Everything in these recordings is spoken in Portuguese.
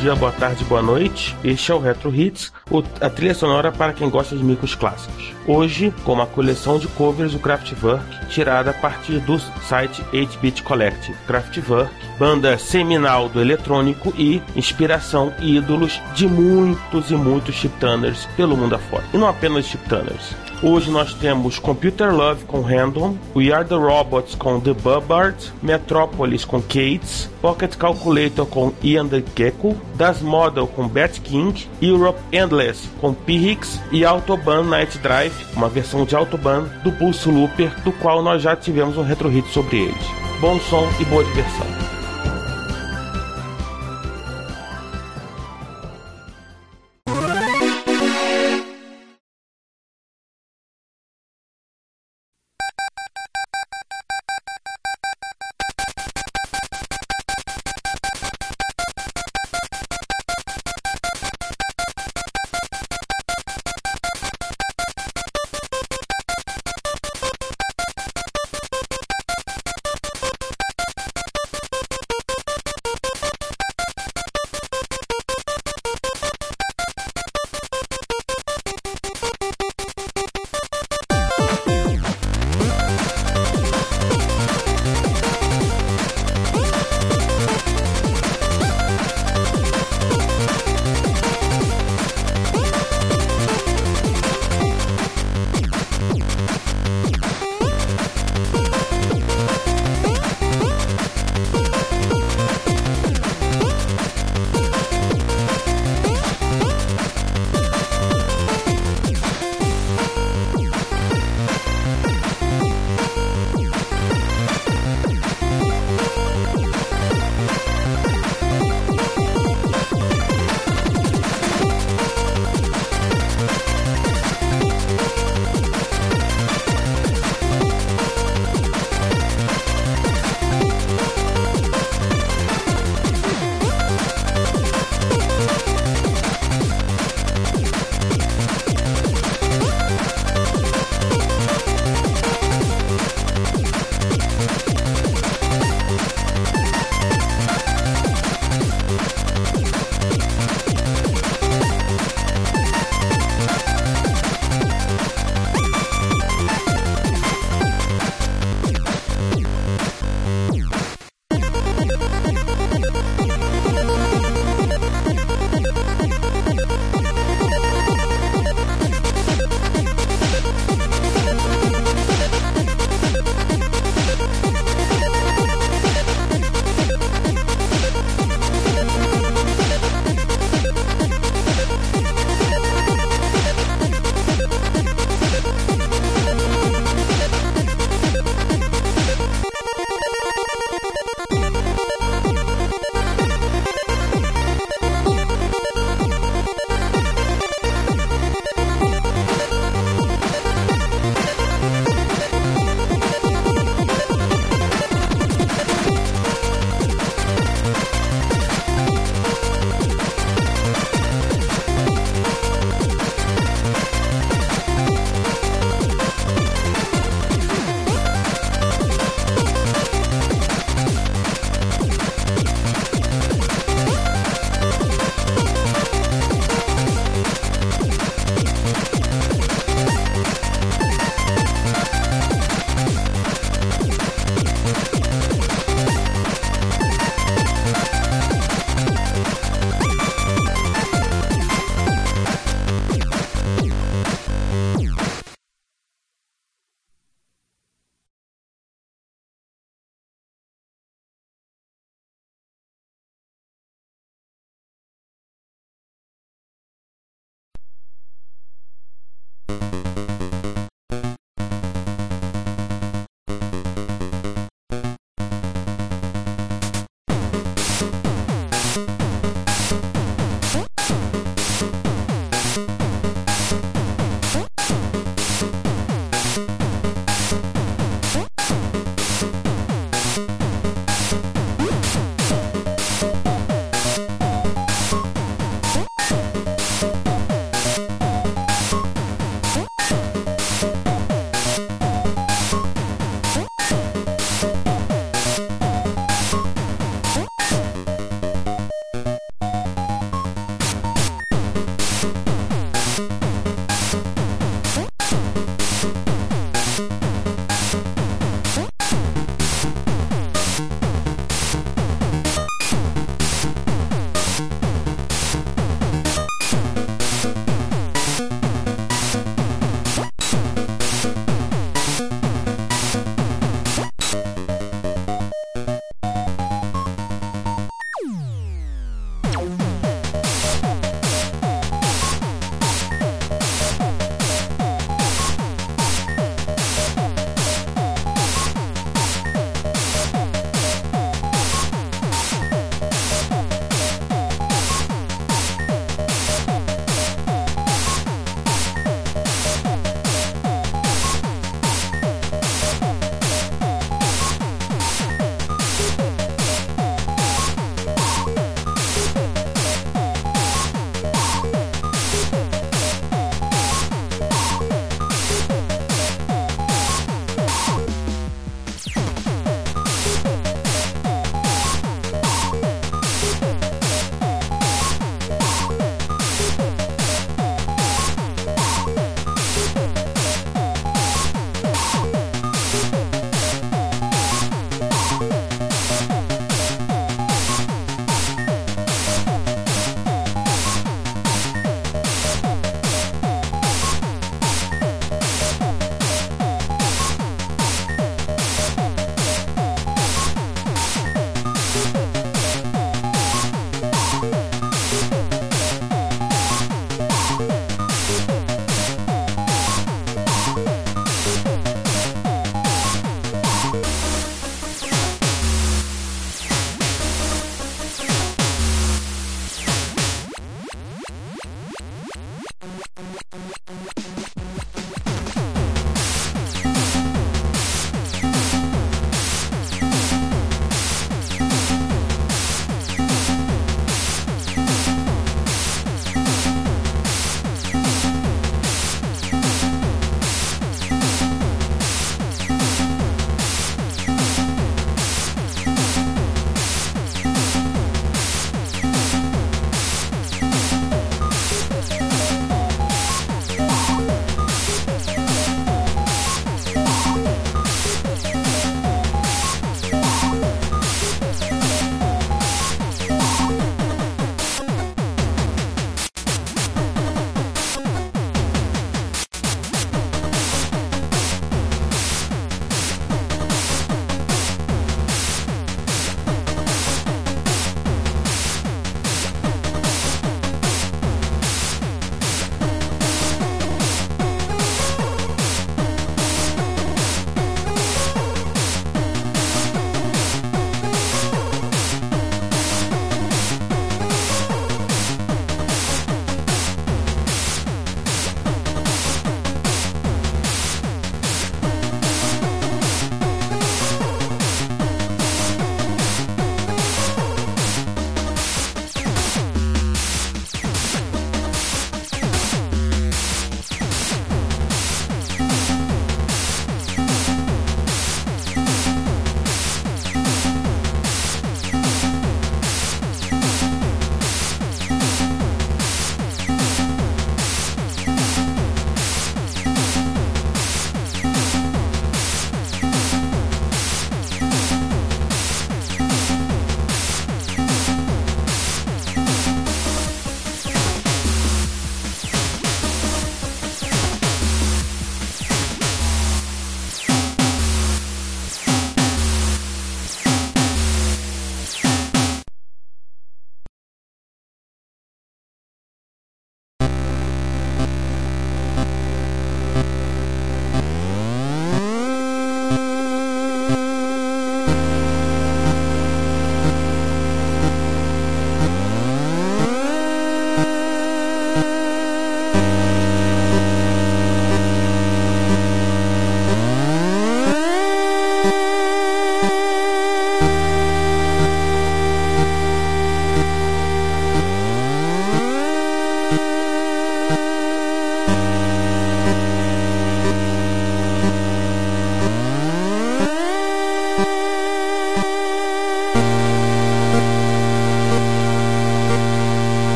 Dia, boa tarde, boa noite. Este é o Retro Hits, a trilha sonora para quem gosta de micros clássicos. Hoje, com uma coleção de covers do Kraftwerk, tirada a partir do site 8-Bit Collective. Kraftwerk, banda seminal do eletrônico e inspiração e ídolos de muitos e muitos chiptunners pelo mundo afora. E não apenas chiptunners. Hoje nós temos Computer Love com Random, We Are the Robots com The Bubbard, Metropolis com Cates, Pocket Calculator com Ian the Gecko, Das Model com Bat King, Europe Endless com Pyrrhix e Autobahn Night Drive, uma versão de Autobahn do Pulse Looper, do qual nós já tivemos um retro hit sobre eles. Bom som e boa diversão.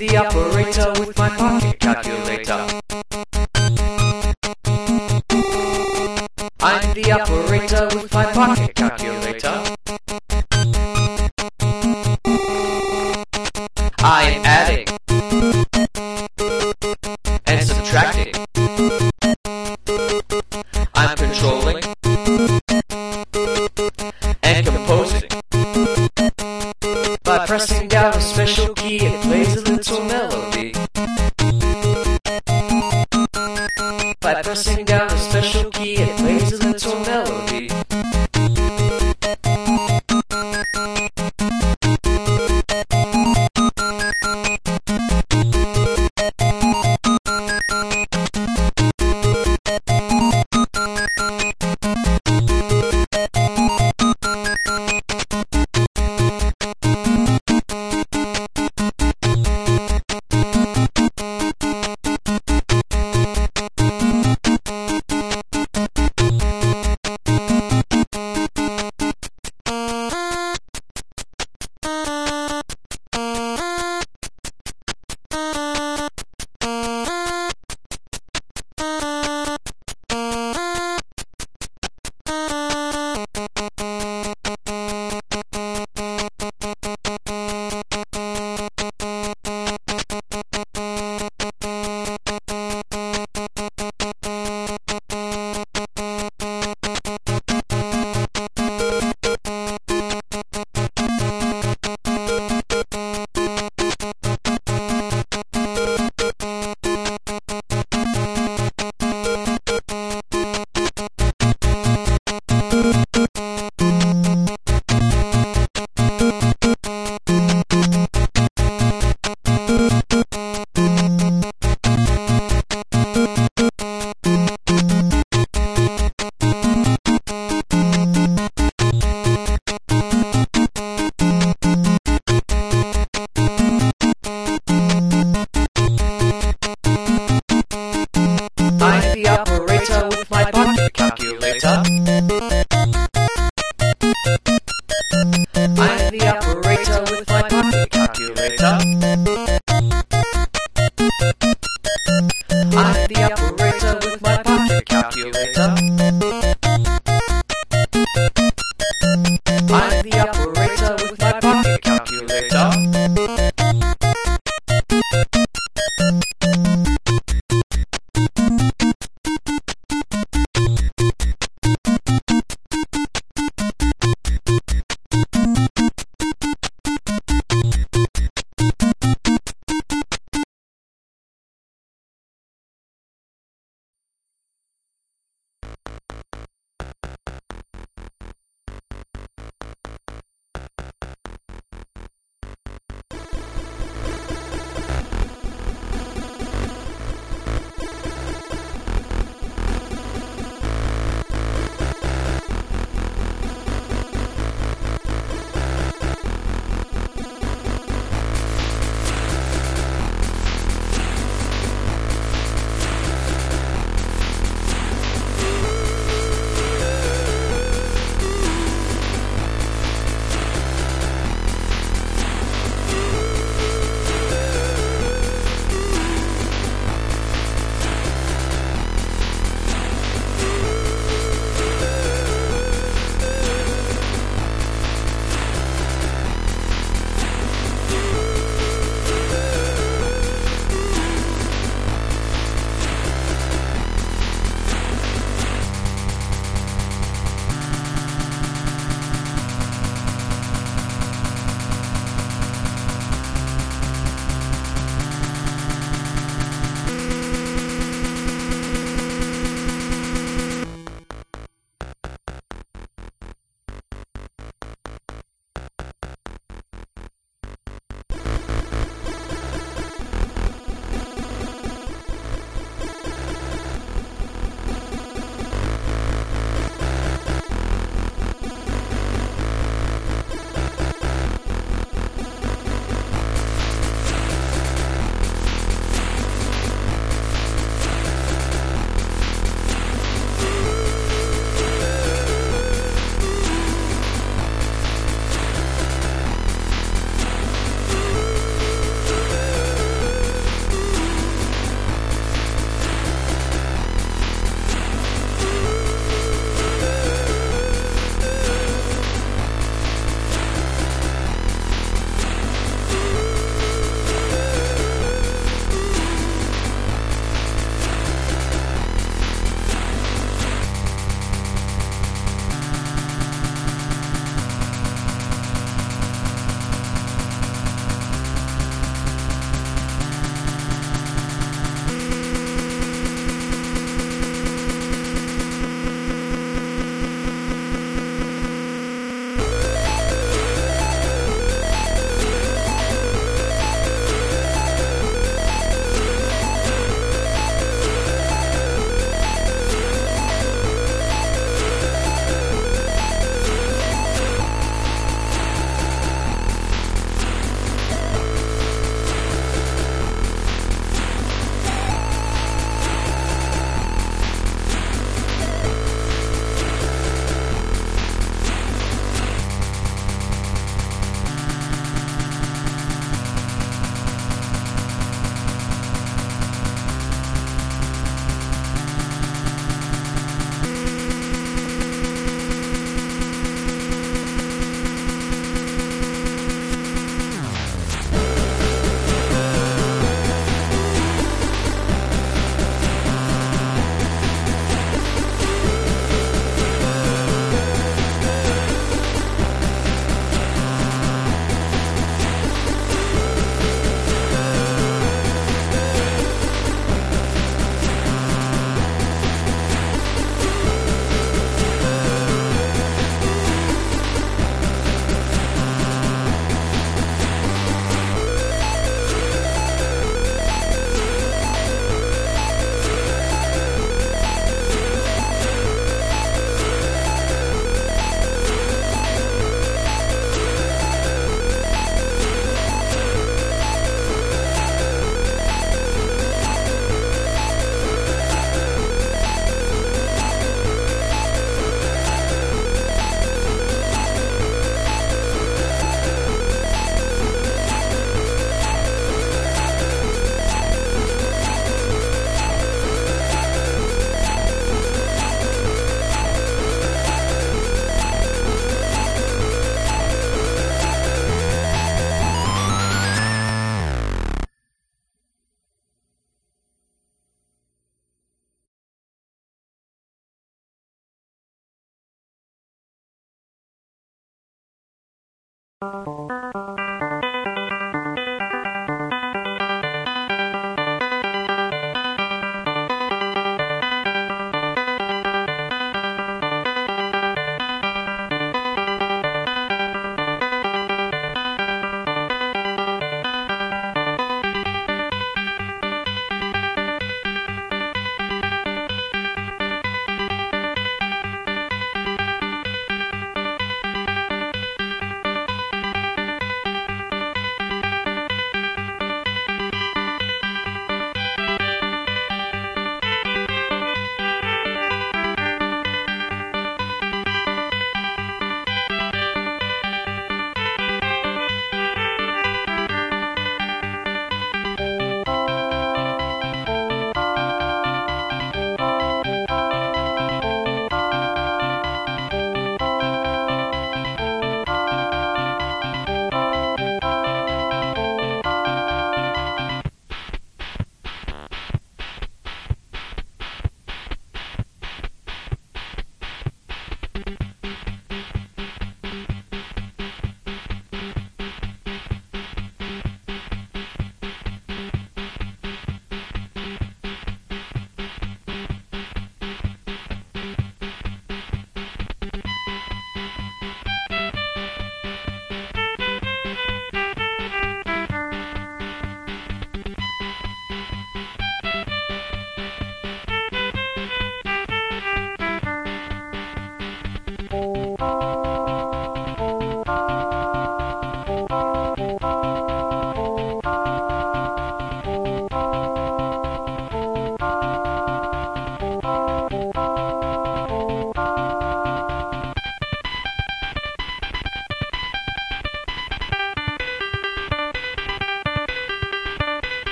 The operator